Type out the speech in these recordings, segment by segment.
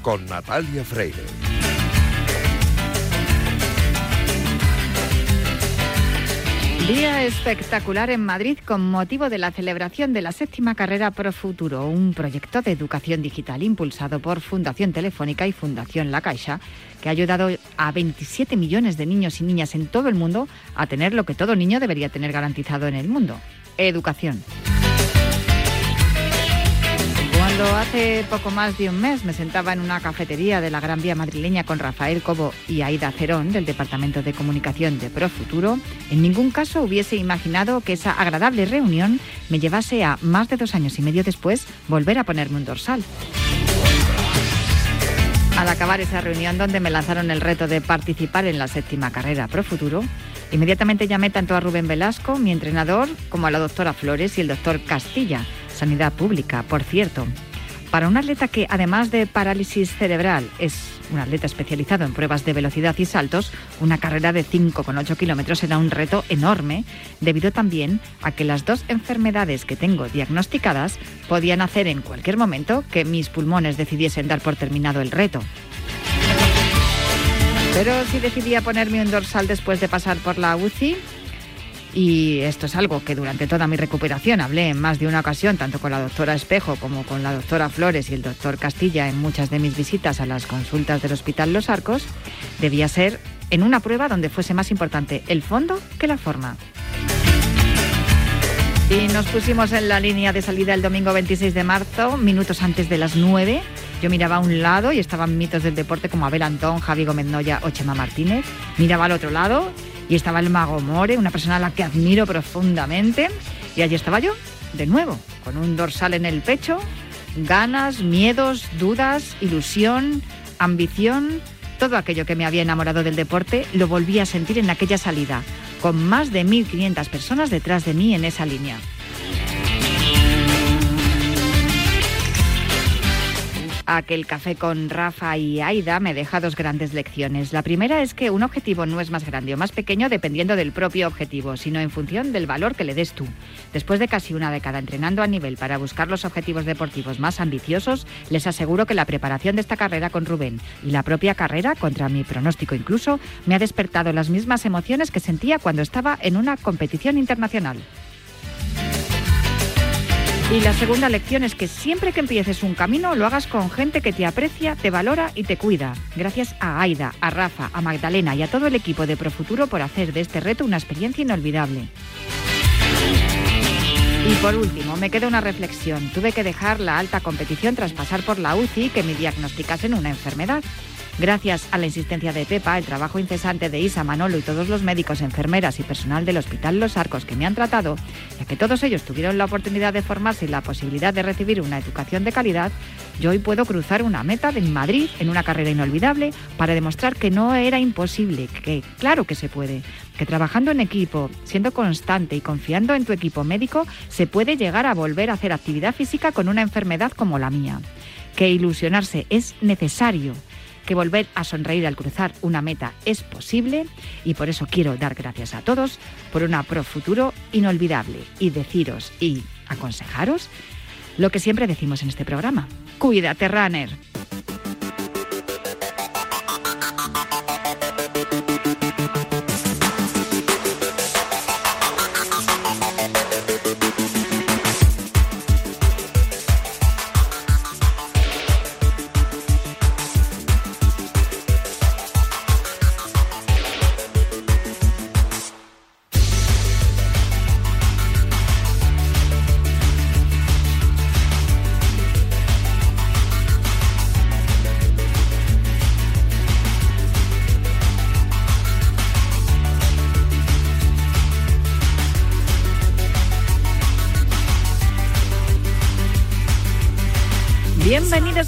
Con Natalia Freire. Día espectacular en Madrid con motivo de la celebración de la séptima carrera Pro Futuro, un proyecto de educación digital impulsado por Fundación Telefónica y Fundación La Caixa, que ha ayudado a 27 millones de niños y niñas en todo el mundo a tener lo que todo niño debería tener garantizado en el mundo, educación. Cuando hace poco más de un mes me sentaba en una cafetería de la Gran Vía madrileña con Rafael Cobo y Aida Cerón del Departamento de Comunicación de Profuturo, en ningún caso hubiese imaginado que esa agradable reunión me llevase a, más de dos años y medio después, volver a ponerme un dorsal. Al acabar esa reunión donde me lanzaron el reto de participar en la séptima carrera Profuturo, inmediatamente llamé tanto a Rubén Velasco, mi entrenador, como a la doctora Flores y el doctor Castilla, Sanidad Pública, por cierto. Para un atleta que, además de parálisis cerebral, es un atleta especializado en pruebas de velocidad y saltos, una carrera de 5,8 kilómetros era un reto enorme, debido también a que las dos enfermedades que tengo diagnosticadas podían hacer en cualquier momento que mis pulmones decidiesen dar por terminado el reto. Pero si decidía ponerme un dorsal después de pasar por la UCI, y esto es algo que durante toda mi recuperación hablé en más de una ocasión, tanto con la doctora Espejo como con la doctora Flores y el doctor Castilla en muchas de mis visitas a las consultas del Hospital Los Arcos, debía ser en una prueba donde fuese más importante el fondo que la forma. Y nos pusimos en la línea de salida el domingo 26 de marzo, minutos antes de las 9. Yo miraba a un lado y estaban mitos del deporte como Abel Antón, Javi Gómez Noya o Chema Martínez. Miraba al otro lado y estaba el mago More, una persona a la que admiro profundamente. Y allí estaba yo, de nuevo, con un dorsal en el pecho, ganas, miedos, dudas, ilusión, ambición, todo aquello que me había enamorado del deporte lo volví a sentir en aquella salida, con más de 1.500 personas detrás de mí en esa línea. Aquel café con Rafa y Aida me deja dos grandes lecciones. La primera es que un objetivo no es más grande o más pequeño dependiendo del propio objetivo, sino en función del valor que le des tú. Después de casi una década entrenando a nivel para buscar los objetivos deportivos más ambiciosos, les aseguro que la preparación de esta carrera con Rubén y la propia carrera, contra mi pronóstico incluso, me ha despertado las mismas emociones que sentía cuando estaba en una competición internacional. Y la segunda lección es que siempre que empieces un camino lo hagas con gente que te aprecia, te valora y te cuida. Gracias a Aida, a Rafa, a Magdalena y a todo el equipo de Profuturo por hacer de este reto una experiencia inolvidable. Y por último, me queda una reflexión. Tuve que dejar la alta competición tras pasar por la UCI que me diagnosticasen una enfermedad. Gracias a la insistencia de Pepa, el trabajo incesante de Isa, Manolo y todos los médicos, enfermeras y personal del Hospital Los Arcos que me han tratado, ya que todos ellos tuvieron la oportunidad de formarse y la posibilidad de recibir una educación de calidad, yo hoy puedo cruzar una meta en Madrid en una carrera inolvidable para demostrar que no era imposible, que claro que se puede, que trabajando en equipo, siendo constante y confiando en tu equipo médico, se puede llegar a volver a hacer actividad física con una enfermedad como la mía, que ilusionarse es necesario que volver a sonreír al cruzar una meta es posible y por eso quiero dar gracias a todos por una pro futuro inolvidable y deciros y aconsejaros lo que siempre decimos en este programa. Cuídate, runner.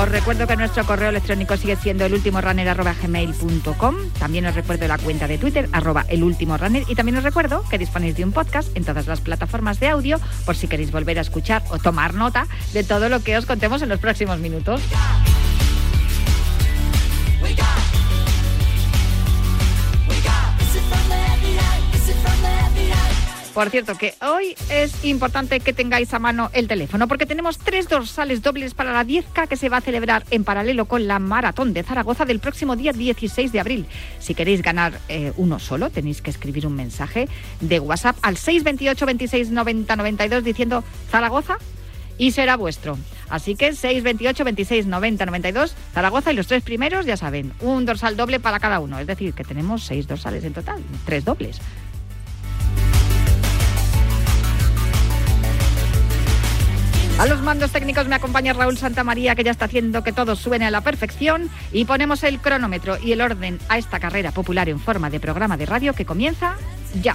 Os recuerdo que nuestro correo electrónico sigue siendo elultimorunner.gmail.com. También os recuerdo la cuenta de Twitter, arroba elultimorunner. Y también os recuerdo que disponéis de un podcast en todas las plataformas de audio por si queréis volver a escuchar o tomar nota de todo lo que os contemos en los próximos minutos. Por cierto, que hoy es importante que tengáis a mano el teléfono porque tenemos tres dorsales dobles para la 10K que se va a celebrar en paralelo con la Maratón de Zaragoza del próximo día 16 de abril. Si queréis ganar eh, uno solo, tenéis que escribir un mensaje de WhatsApp al 628 26 90 92 diciendo Zaragoza y será vuestro. Así que 628 26 90 92 Zaragoza y los tres primeros, ya saben, un dorsal doble para cada uno. Es decir, que tenemos seis dorsales en total, tres dobles. A los mandos técnicos me acompaña Raúl Santamaría, que ya está haciendo que todo suene a la perfección. Y ponemos el cronómetro y el orden a esta carrera popular en forma de programa de radio que comienza ya.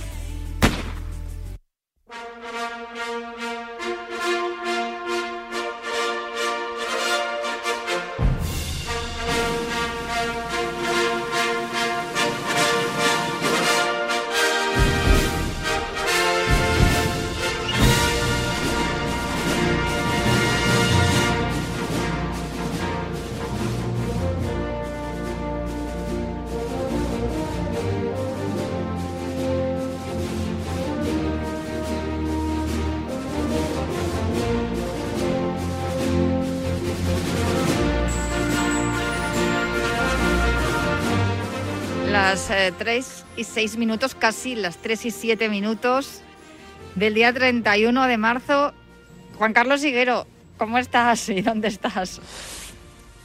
Las 3 eh, y 6 minutos, casi las 3 y 7 minutos del día 31 de marzo. Juan Carlos Higuero, ¿cómo estás y dónde estás?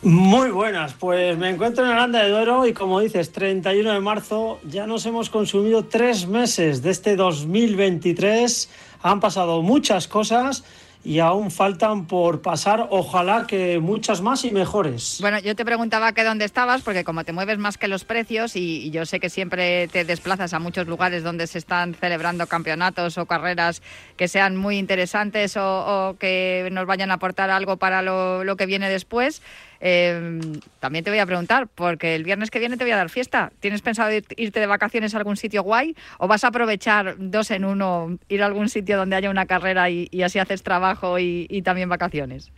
Muy buenas, pues me encuentro en Aranda de Duero y como dices, 31 de marzo, ya nos hemos consumido tres meses de este 2023, han pasado muchas cosas y aún faltan por pasar, ojalá que muchas más y mejores. Bueno, yo te preguntaba que dónde estabas, porque como te mueves más que los precios y, yo sé que siempre te desplazas a muchos lugares donde se están celebrando campeonatos o carreras que sean muy interesantes o, que nos vayan a aportar algo para lo, lo que viene después. Eh, también te voy a preguntar, porque el viernes que viene te voy a dar fiesta. ¿Tienes pensado irte de vacaciones a algún sitio guay o vas a aprovechar dos en uno, ir a algún sitio donde haya una carrera y, así haces trabajo y también vacaciones?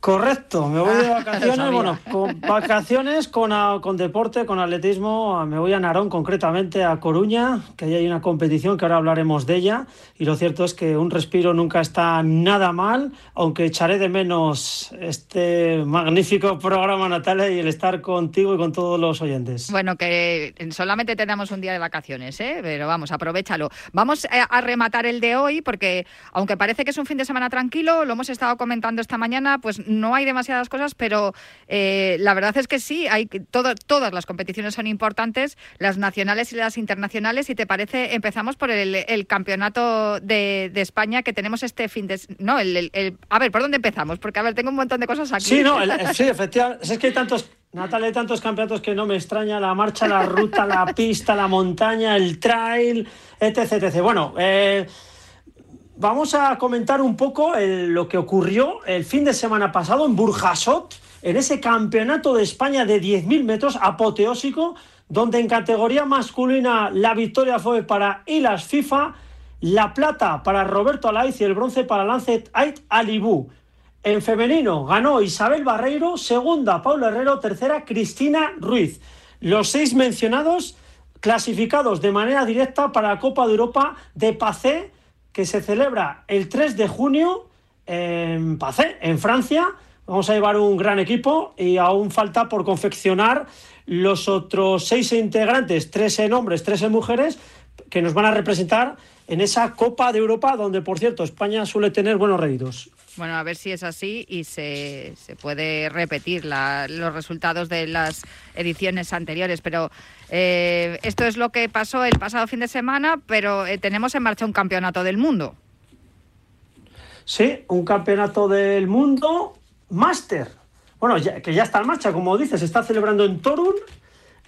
Correcto, me voy de ah, vacaciones, bueno, con vacaciones con, con, deporte, con atletismo, me voy a Narón, concretamente a Coruña, que ahí hay una competición que ahora hablaremos de ella, y lo cierto es que un respiro nunca está nada mal, aunque echaré de menos este magnífico programa, Natalia, y el estar contigo y con todos los oyentes. Bueno, que solamente tenemos un día de vacaciones, ¿eh? pero vamos, aprovechalo. Vamos a rematar el de hoy, porque aunque parece que es un fin de semana tranquilo, lo hemos estado comentando esta mañana, pues no hay demasiadas cosas, pero eh, la verdad es que sí, hay todas las competiciones son importantes, las nacionales y las internacionales. Si te parece, empezamos por el, campeonato de, España que tenemos este fin de... No, el, a ver, ¿por dónde empezamos? Porque, a ver, tengo un montón de cosas aquí. Sí, no, sí, efectivamente. Es que hay tantos... Natalia, hay tantos campeonatos que no me extraña la marcha, la ruta, la pista, la montaña, el trail, etc. etc. Bueno, eh, vamos a comentar un poco lo que ocurrió el fin de semana pasado en Burjasot, en ese campeonato de España de 10.000 metros apoteósico, donde en categoría masculina la victoria fue para Ilas FIFA, la plata para Roberto Alaiz y el bronce para Lancet Ait Alibú. En femenino ganó Isabel Barreiro, segunda Paula Herrero, tercera Cristina Ruiz. Los seis mencionados clasificados de manera directa para la Copa de Europa de Pacé que se celebra el 3 de junio en Pacé, en Francia. Vamos a llevar un gran equipo y aún falta por confeccionar los otros seis integrantes, tres en hombres, tres en mujeres, que nos van a representar en esa Copa de Europa, donde, por cierto, España suele tener buenos réditos. Bueno, a ver si es así y se, puede repetir los resultados de las ediciones anteriores. Pero eh, esto es lo que pasó el pasado fin de semana, pero eh, tenemos en marcha un campeonato del mundo. Sí, un campeonato del mundo máster. Bueno, que ya está en marcha, como dices, se está celebrando en Torun.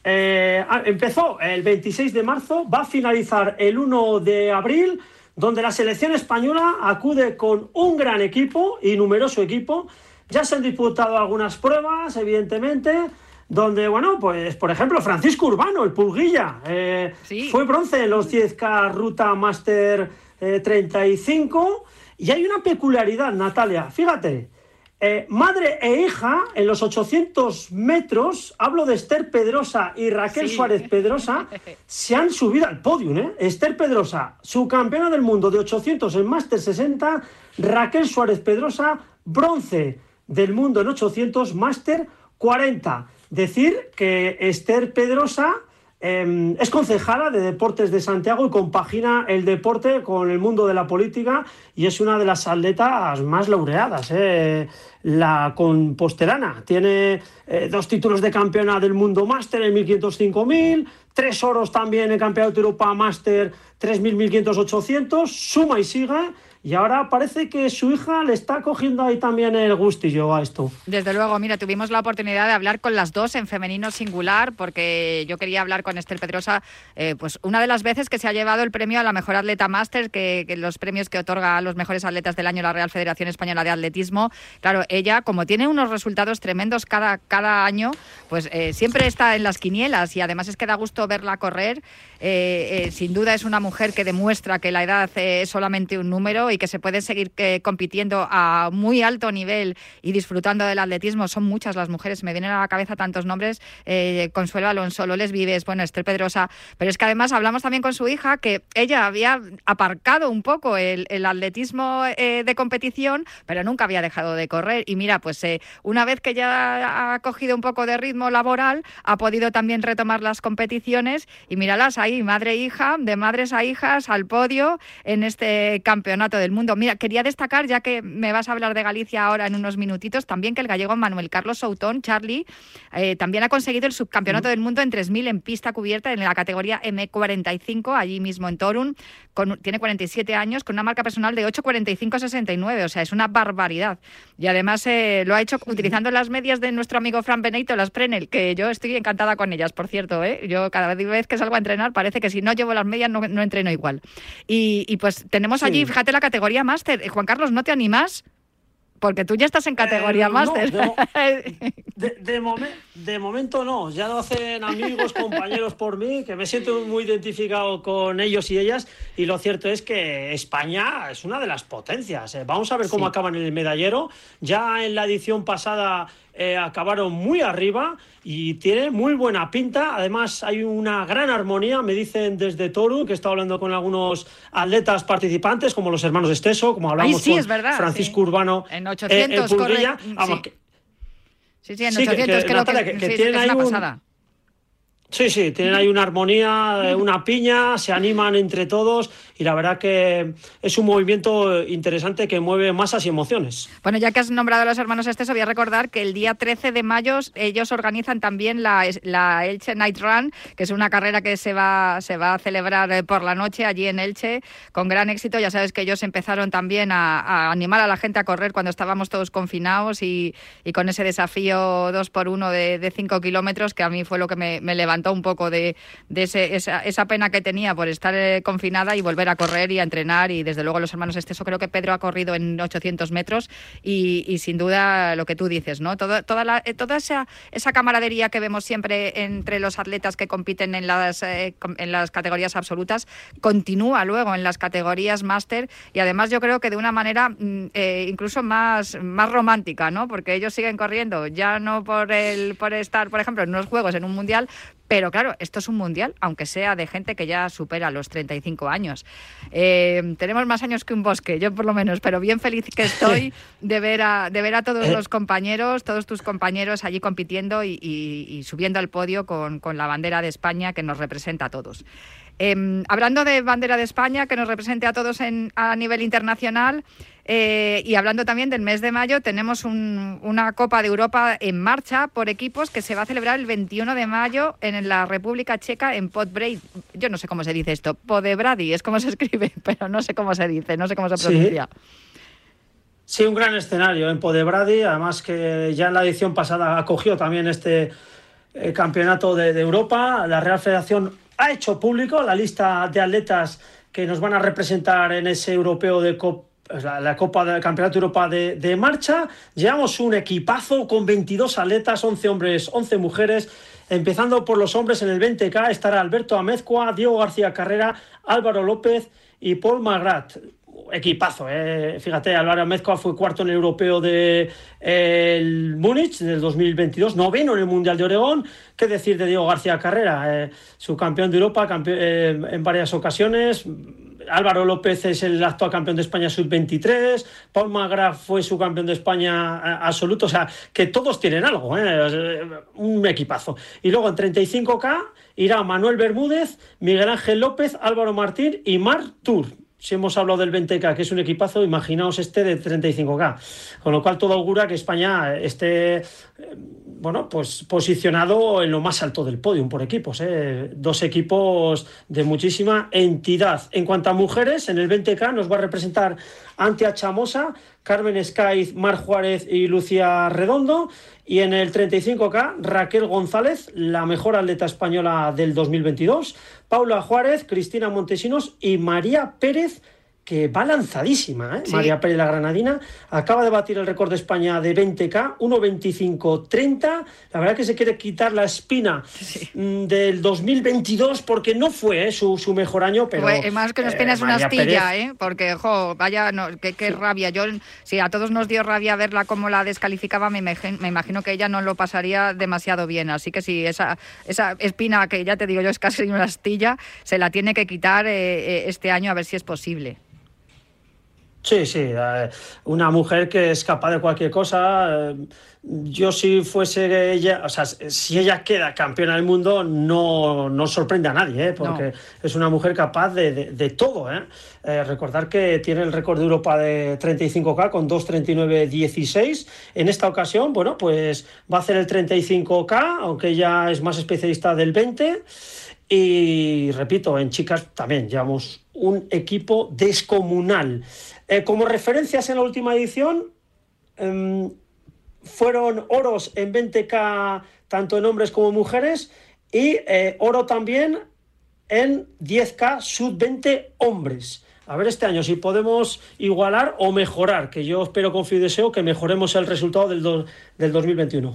Eh, ah, empezó el 26 de marzo, va a finalizar el 1 de abril donde la selección española acude con un gran equipo y numeroso equipo. Ya se han disputado algunas pruebas, evidentemente, donde, bueno, pues por ejemplo, Francisco Urbano, el Pulguilla, eh, fue bronce en los 10K Ruta Master 35. Eh, y hay una peculiaridad, Natalia, fíjate, eh, madre e hija en los 800 metros, hablo de Esther Pedrosa y Raquel Suárez Pedrosa, se han subido al podio. ¿eh? Esther Pedrosa, subcampeona del mundo de 800 en Máster 60, Raquel Suárez Pedrosa, bronce del mundo en 800, Máster 40. Decir que Esther Pedrosa Em, es concejala de Deportes de Santiago y compagina el deporte con el mundo de la política y es una de las atletas más laureadas. Eh. La composterana tiene eh, dos títulos de campeona del mundo máster en 1500-5000, tres oros también en Campeonato de Europa Máster 3000, 1500, 800, suma y sigue y ahora parece que su hija le está cogiendo ahí también el gustillo a esto. Desde luego, mira, tuvimos la oportunidad de hablar con las dos en femenino singular, porque yo quería hablar con Esther Pedrosa, eh, pues una de las veces que se ha llevado el premio a la mejor atleta máster, que, los premios que otorga a los mejores atletas del año la Real Federación Española de Atletismo. Claro, ella, como tiene unos resultados tremendos cada, cada año, pues eh, siempre está en las quinielas y además es que da gusto verla correr. Eh, sin duda es una mujer que demuestra que la edad es solamente un número y que se puede seguir eh, compitiendo a muy alto nivel y disfrutando del atletismo. Son muchas las mujeres, me vienen a la cabeza tantos nombres, eh, Consuelo Alonso, Loles Vives, bueno, Esther Pedrosa, pero es que además hablamos también con su hija que ella había aparcado un poco el, atletismo eh, de competición, pero nunca había dejado de correr. Y mira, pues una vez que ya ha cogido un poco de ritmo laboral, ha podido también retomar las competiciones y míralas ahí, madre e hija, de madres a hijas al podio en este campeonato del mundo. Mira, quería destacar, ya que me vas a hablar de Galicia ahora en unos minutitos, también que el gallego Manuel Carlos Soutón, Charlie, eh, también ha conseguido el subcampeonato del mundo en 3.000 en pista cubierta en la categoría M45, allí mismo en Torun. tiene 47 años, con una marca personal de 8.45.69, o sea, es una barbaridad. Y además eh, lo ha hecho utilizando las medias de nuestro amigo Fran Benito, las Prenel, que yo estoy encantada con ellas, por cierto. ¿eh? Yo cada vez que salgo a entrenar parece que si no llevo las medias no, entreno igual. Y, pues tenemos allí, fíjate la categoría categoría máster. Eh, Juan Carlos, ¿no te animas? Porque tú ya estás en categoría eh, máster. de, momento no, ya lo hacen amigos, compañeros por mí, que me siento muy identificado con ellos y ellas. Y lo cierto es que España es una de las potencias. Eh. Vamos a ver cómo acaban en el medallero. Ya en la edición pasada eh, acabaron muy arriba y tiene muy buena pinta. Además, hay una gran armonía, me dicen desde Toru, que he estado hablando con algunos atletas participantes, como los hermanos Esteso, como hablamos con Francisco Urbano. En 800 eh, sí. Sí. en 800 creo que, tienen ahí pasada. Sí, sí, tienen ahí una armonía, eh, una piña, se animan entre todos y la verdad que es un movimiento interesante que mueve masas y emociones. Bueno, ya que has nombrado a los hermanos Estes, voy a recordar que el día 13 de mayo ellos organizan también la, la, Elche Night Run, que es una carrera que se va, se va a celebrar eh, por la noche allí en Elche con gran éxito. Ya sabes que ellos empezaron también a, animar a la gente a correr cuando estábamos todos confinados y, con ese desafío dos por uno de, cinco kilómetros que a mí fue lo que me levantó un poco de, esa, pena que tenía por estar eh, confinada y volver a correr y a entrenar. Y desde luego los hermanos Esteso, creo que Pedro ha corrido en 800 metros y, sin duda lo que tú dices, ¿no? toda, eh, toda esa, esa camaradería que vemos siempre entre los atletas que compiten en las, eh, en las categorías absolutas continúa luego en las categorías máster y además yo creo que de una manera mm, incluso más, más romántica, ¿no? Porque ellos siguen corriendo, ya no por el por estar, por ejemplo, en unos juegos, en un mundial, pero claro, esto es un mundial, aunque sea de gente que ya supera los 35 años. Eh, tenemos más años que un bosque, yo por lo menos, pero bien feliz que estoy de ver a, de ver a todos los compañeros, todos tus compañeros allí compitiendo y, subiendo al podio con, con la bandera de España que nos representa a todos. Em, hablando de bandera de España, que nos represente a todos en, a nivel internacional, eh, y hablando también del mes de mayo, tenemos una Copa de Europa en marcha por equipos que se va a celebrar el 21 de mayo en la República Checa en Podbrady. Yo no sé cómo se dice esto. Podebrady es como se escribe, pero no sé cómo se dice, no sé cómo se pronuncia. Sí. un gran escenario en Podebrady, además que ya en la edición pasada acogió también este eh, campeonato de Europa. La Real Federación ha hecho público la lista de atletas que nos van a representar en ese europeo de la, Copa del Campeonato de Europa de, marcha. Llevamos un equipazo con 22 atletas, 11 hombres, 11 mujeres. Empezando por los hombres en el 20K estará Alberto Amezcua, Diego García Carrera, Álvaro López y Paul Magrat equipazo. Eh. Fíjate, Álvaro Amezcua fue cuarto en el europeo de el Múnich del 2022, noveno en el Mundial de Oregón. ¿Qué decir de Diego García Carrera? Eh, su campeón de Europa eh, en varias ocasiones. Álvaro López es el actual campeón de España sub-23, Paul Magraf fue su campeón de España eh, absoluto, o sea, que todos tienen algo, ¿eh? un equipazo. Y luego en 35K irá Manuel Bermúdez, Miguel Ángel López, Álvaro Martín y Mar Tour si hemos hablado del 20K, que es un equipazo, imaginaos este de 35K. Con lo cual todo augura que España esté, eh, bueno, pues posicionado en lo más alto del podio por equipos. ¿eh? Dos equipos de muchísima entidad. En cuanto a mujeres, en el 20K nos va a representar Antia Chamosa, Carmen Escaiz, Mar Juárez y Lucía Redondo. Y en el 35K, Raquel González, la mejor atleta española del 2022. Paula Juárez, Cristina Montesinos y María Pérez que va lanzadísima, ¿eh? María Pérez la Granadina acaba de batir el récord de España de 20K, 1.25.30. La verdad que se quiere quitar la espina mm, del 2022 porque no fue ¿eh? su, mejor año, pero... más que nos tienes una astilla, ¿eh? Porque, jo, vaya, no, qué, rabia. Yo, si a todos nos dio rabia verla como la descalificaba, me, me imagino que ella no lo pasaría demasiado bien. Así que si esa, esa espina, que ya te digo yo es casi una astilla, se la tiene que quitar eh, este año a ver si es posible. Sí, sí, eh, una mujer que es capaz de cualquier cosa. Eh, yo si fuese ella, o sea, si ella queda campeona del mundo, no, no sorprende a nadie, ¿eh? porque es una mujer capaz de, todo. recordar que tiene el récord de Europa de 35K con 2.39.16. En esta ocasión, bueno, pues va a hacer el 35K, aunque ella es más especialista del 20. Y repito, en chicas también llevamos un equipo descomunal. Eh, como referencias en la última edición, em, fueron oros en 20K, tanto en hombres como mujeres, y eh, oro también en 10K sub-20 hombres. A ver este año si podemos igualar o mejorar, que yo espero, confío y deseo que mejoremos el resultado del, del 2021.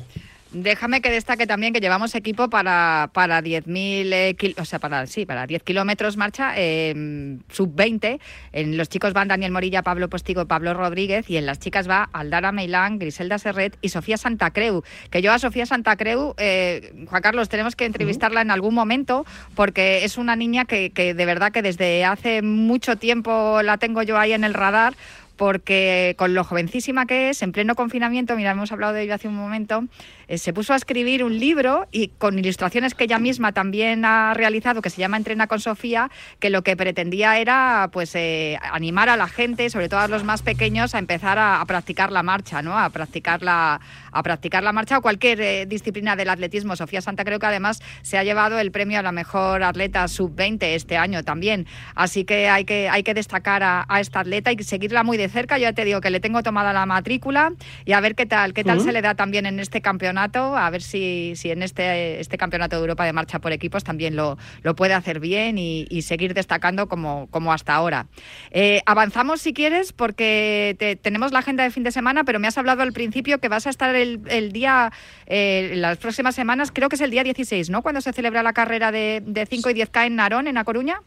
Déjame que destaque también que llevamos equipo para, para 10.000, eh, o sea, para, sí, para 10 kilómetros marcha, eh, sub-20. En los chicos van Daniel Morilla, Pablo Postigo, Pablo Rodríguez y en las chicas va Aldara Meilán, Griselda Serret y Sofía Santa Creu. Que yo a Sofía Santa Creu, eh, Juan Carlos, tenemos que entrevistarla en algún momento porque es una niña que, que de verdad que desde hace mucho tiempo la tengo yo ahí en el radar porque con lo jovencísima que es, en pleno confinamiento, mira, hemos hablado de ello hace un momento, eh, se puso a escribir un libro y con ilustraciones que ella misma también ha realizado, que se llama Entrena con Sofía, que lo que pretendía era pues eh, animar a la gente, sobre todo a los más pequeños, a empezar a, practicar la marcha, ¿no? A practicar la, a practicar la marcha o cualquier eh, disciplina del atletismo. Sofía Santa creo que además se ha llevado el premio a la mejor atleta sub-20 este año también. Así que hay que, hay que destacar a, esta atleta y seguirla muy de cerca. Yo ya te digo que le tengo tomada la matrícula y a ver qué tal, qué tal se le da también en este campeonato a ver si, si en este, este campeonato de Europa de marcha por equipos también lo, lo puede hacer bien y, seguir destacando como, como hasta ahora. Eh, avanzamos si quieres porque tenemos la agenda de fin de semana, pero me has hablado al principio que vas a estar el, el día, eh, las próximas semanas, creo que es el día 16, ¿no? Cuando se celebra la carrera de, de 5 y 10K en Narón, en A Coruña.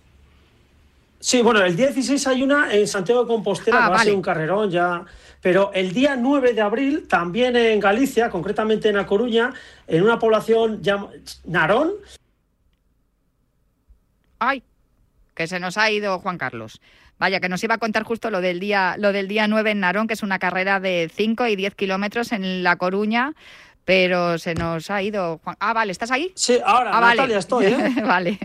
Sí, bueno, el día 16 hay una en Santiago de Compostela, ah, va a ser un carrerón ya. Pero el día 9 de abril, también en Galicia, concretamente en A Coruña, en una población llamada Narón. Ay, que se nos ha ido Juan Carlos. Vaya, que nos iba a contar justo lo del día, lo del día 9 en Narón, que es una carrera de 5 y 10 kilómetros en La Coruña pero se nos ha ido. Ah, vale, ¿estás ahí? Sí, ahora, ah, Natalia, estoy. ¿eh? vale.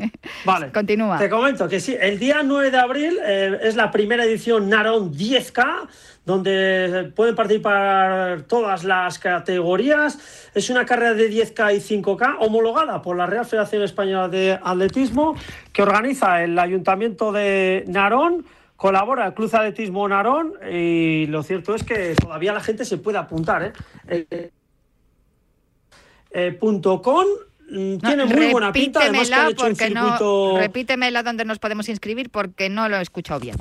Vale. Continúa. Te comento que sí, el día 9 de abril eh, es la primera edición Narón 10K, donde pueden participar todas las categorías. Es una carrera de 10K y 5K homologada por la Real Federación Española de Atletismo, que organiza el Ayuntamiento de Narón colabora el Club Atletismo Narón y lo cierto es que todavía la gente se puede apuntar. ¿eh? Eh, eh, .com, mm, tiene muy buena pinta. Además, que hecho un circuito... repítemela donde nos podemos inscribir porque no lo he escuchado bien.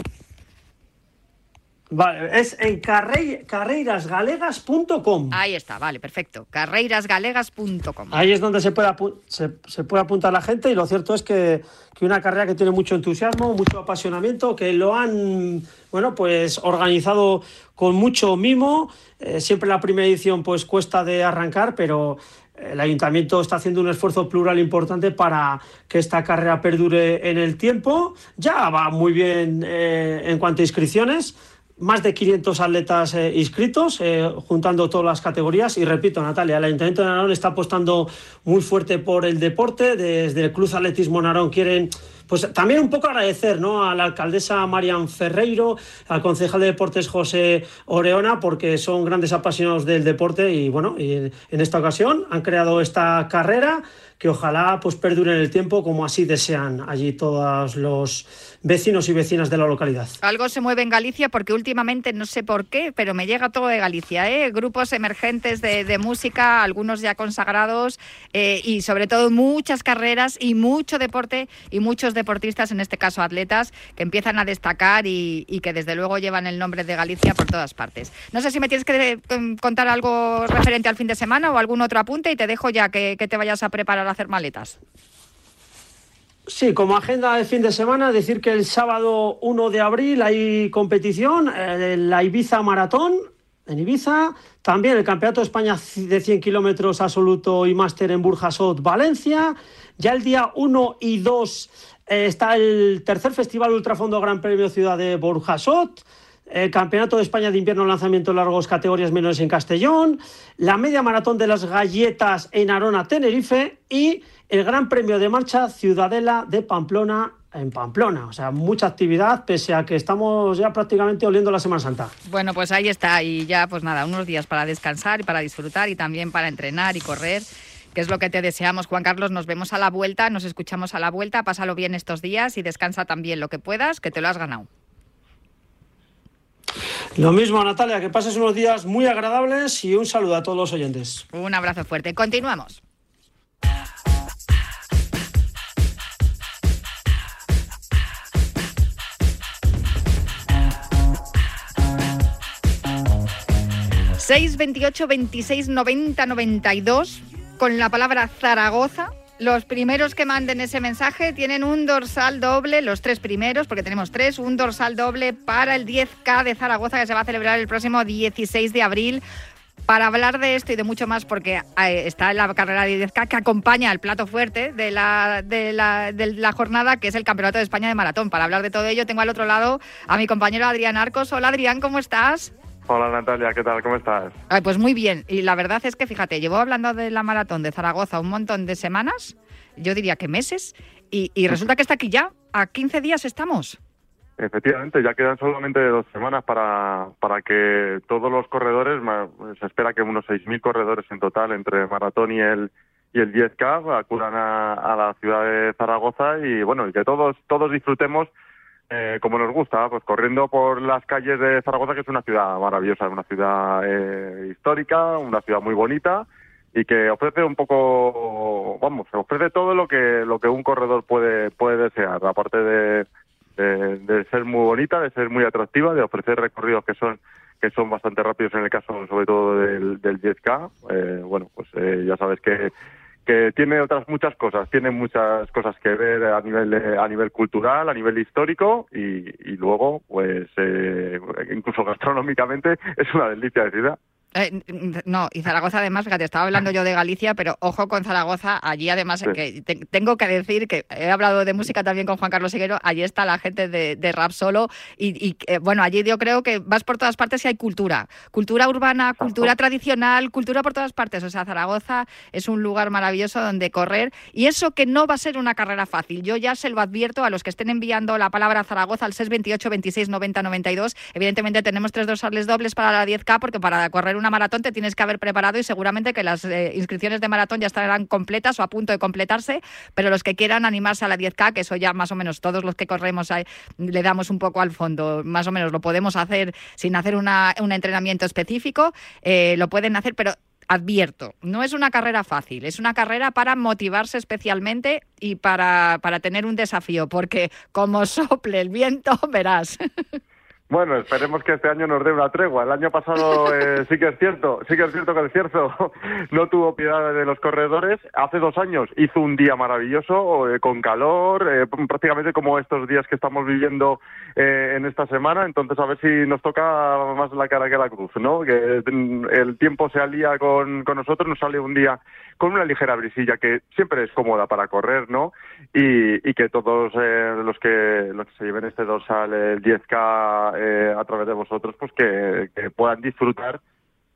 Vale, es en carreirasgalegas.com. Ahí está, vale, perfecto. Carreirasgalegas.com. Ahí es donde se puede, se, puede apuntar la gente y lo cierto es que, una carrera que tiene mucho entusiasmo, mucho apasionamiento, que lo han, bueno, pues organizado con mucho mimo. Eh, siempre la primera edición pues cuesta de arrancar, pero el ayuntamiento está haciendo un esfuerzo plural importante para que esta carrera perdure en el tiempo. Ya va muy bien eh, en cuanto a inscripciones más de 500 atletas eh, inscritos, eh, juntando todas las categorías. Y repito, Natalia, el Ayuntamiento de Narón está apostando muy fuerte por el deporte. Desde el Cruz Atletismo Narón quieren pues también un poco agradecer ¿no? a la alcaldesa Marian Ferreiro, al concejal de deportes José Oreona, porque son grandes apasionados del deporte y bueno, y en esta ocasión han creado esta carrera que ojalá pues perdure en el tiempo como así desean allí todos los vecinos y vecinas de la localidad. Algo se mueve en Galicia porque últimamente no sé por qué, pero me llega todo de Galicia, ¿eh? grupos emergentes de, música, algunos ya consagrados eh, y sobre todo muchas carreras y mucho deporte y muchos deportistas, en este caso atletas, que empiezan a destacar y, que desde luego llevan el nombre de Galicia por todas partes. No sé si me tienes que em, contar algo referente al fin de semana o algún otro apunte y te dejo ya que te vayas a preparar hacer maletas. Sí, como agenda de fin de semana, decir que el sábado 1 de abril hay competición, eh, la Ibiza Maratón en Ibiza, también el Campeonato de España de 100 kilómetros absoluto y máster en Burjasot, Valencia. Ya el día 1 y 2 eh, está el tercer Festival Ultrafondo Gran Premio Ciudad de Burjasot el Campeonato de España de Invierno Lanzamiento Largos categorías menores en Castellón, la Media Maratón de las Galletas en Arona, Tenerife y el Gran Premio de Marcha Ciudadela de Pamplona en Pamplona. O sea, mucha actividad, pese a que estamos ya prácticamente oliendo la Semana Santa. Bueno, pues ahí está. Y ya, pues nada, unos días para descansar y para disfrutar y también para entrenar y correr que es lo que te deseamos, Juan Carlos. Nos vemos a la vuelta, nos escuchamos a la vuelta. Pásalo bien estos días y descansa también lo que puedas, que te lo has ganado. Lo mismo, Natalia, que pases unos días muy agradables y un saludo a todos los oyentes. Un abrazo fuerte. Continuamos. Seis veintiocho veintiséis noventa noventa y dos con la palabra Zaragoza los primeros que manden ese mensaje tienen un dorsal doble, los tres primeros, porque tenemos tres, un dorsal doble para el 10K de Zaragoza que se va a celebrar el próximo 16 de abril. Para hablar de esto y de mucho más, porque eh, está en la carrera de 10K que acompaña el plato fuerte de la, de, la, de la jornada, que es el Campeonato de España de Maratón. Para hablar de todo ello, tengo al otro lado a mi compañero Adrián Arcos. Hola Adrián, ¿cómo estás? Hola Natalia, ¿qué tal? ¿Cómo estás? pues muy bien. Y la verdad es que, fíjate, llevo hablando de la maratón de Zaragoza un montón de semanas, yo diría que meses, y, resulta que está aquí ya. A 15 días estamos. Efectivamente, ya quedan solamente dos semanas para, para que todos los corredores, se espera que unos 6.000 corredores en total entre maratón y el y el 10K acudan a, a la ciudad de Zaragoza y bueno, y que todos todos disfrutemos eh, como nos gusta, pues corriendo por las calles de Zaragoza, que es una ciudad maravillosa, una ciudad eh, histórica, una ciudad muy bonita y que ofrece un poco, vamos, ofrece todo lo que lo que un corredor puede puede desear, aparte de, de, ser muy bonita, de ser muy atractiva, de ofrecer recorridos que son que son bastante rápidos en el caso sobre todo del, del 10K. Eh, bueno, pues eh, ya sabes que que tiene otras muchas cosas, tiene muchas cosas que ver a nivel a nivel cultural, a nivel histórico y, y luego, pues eh, incluso gastronómicamente es una delicia de ciudad. Eh, no, y Zaragoza además, fíjate, estaba hablando yo de Galicia, pero ojo con Zaragoza, allí además que tengo que decir que he hablado de música también con Juan Carlos Higuero, allí está la gente de, rap solo y, eh, bueno, allí yo creo que vas por todas partes y hay cultura, cultura urbana, cultura tradicional, cultura por todas partes, o sea, Zaragoza es un lugar maravilloso donde correr y eso que no va a ser una carrera fácil, yo ya se lo advierto a los que estén enviando la palabra Zaragoza al 628 26 90 92, evidentemente tenemos tres dorsales dobles para la 10K porque para correr una maratón te tienes que haber preparado y seguramente que las eh, inscripciones de maratón ya estarán completas o a punto de completarse, pero los que quieran animarse a la 10K, que eso ya más o menos todos los que corremos le damos un poco al fondo, más o menos lo podemos hacer sin hacer un entrenamiento específico, eh, lo pueden hacer, pero advierto, no es una carrera fácil, es una carrera para motivarse especialmente y para, para tener un desafío, porque como sople el viento, verás. Bueno, esperemos que este año nos dé una tregua. El año pasado eh, sí que es cierto, sí que es cierto que el cierto no tuvo piedad de los corredores. Hace dos años hizo un día maravilloso, eh, con calor, eh, prácticamente como estos días que estamos viviendo en esta semana. Entonces a ver si nos toca más la cara que la cruz, ¿no? Que el tiempo se alía con, con nosotros, nos sale un día con una ligera brisilla que siempre es cómoda para correr, ¿no? Y, y que todos los que los que se lleven este dorsal el 10K eh, a través de vosotros, pues que, que puedan disfrutar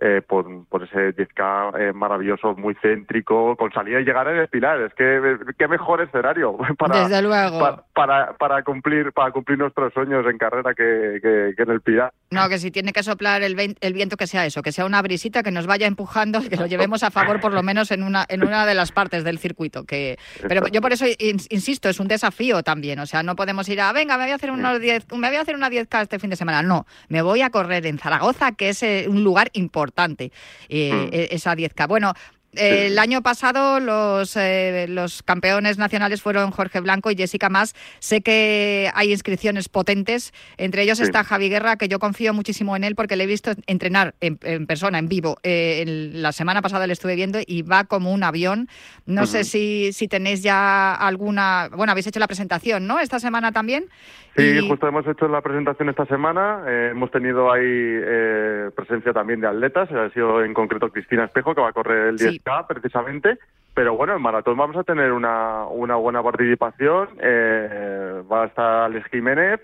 eh, por, por, ese 10K eh, maravilloso, muy céntrico, con salida y llegar en el Pilar. Es que qué mejor escenario para, Desde luego. para, para, cumplir para cumplir nuestros sueños en carrera que, que, en el Pilar. No, que si tiene que soplar el, el, viento, que sea eso, que sea una brisita que nos vaya empujando y que lo llevemos a favor por lo menos en una, en una de las partes del circuito. Que... Pero yo por eso insisto, es un desafío también. O sea, no podemos ir a, venga, me voy a hacer, unos 10, me voy a hacer una 10K este fin de semana. No, me voy a correr en Zaragoza, que es eh, un lugar importante importante eh, mm. e-, esa 10K. Bueno, el año pasado los, eh, los campeones nacionales fueron Jorge Blanco y Jessica Más. Sé que hay inscripciones potentes. Entre ellos está Javi Guerra, que yo confío muchísimo en él porque le he visto entrenar en, persona, en vivo. Eh, la semana pasada le estuve viendo y va como un avión. No sé si, si tenéis ya alguna... Bueno, habéis hecho la presentación, ¿no? Esta semana también. Sí, justo hemos hecho la presentación esta semana. Eh, hemos tenido ahí eh, presencia también de atletas. Ha sido en concreto Cristina Espejo, que va a correr el 10K precisamente. Pero bueno, en maratón vamos a tener una, una buena participación. Eh, va a estar Alex Jiménez,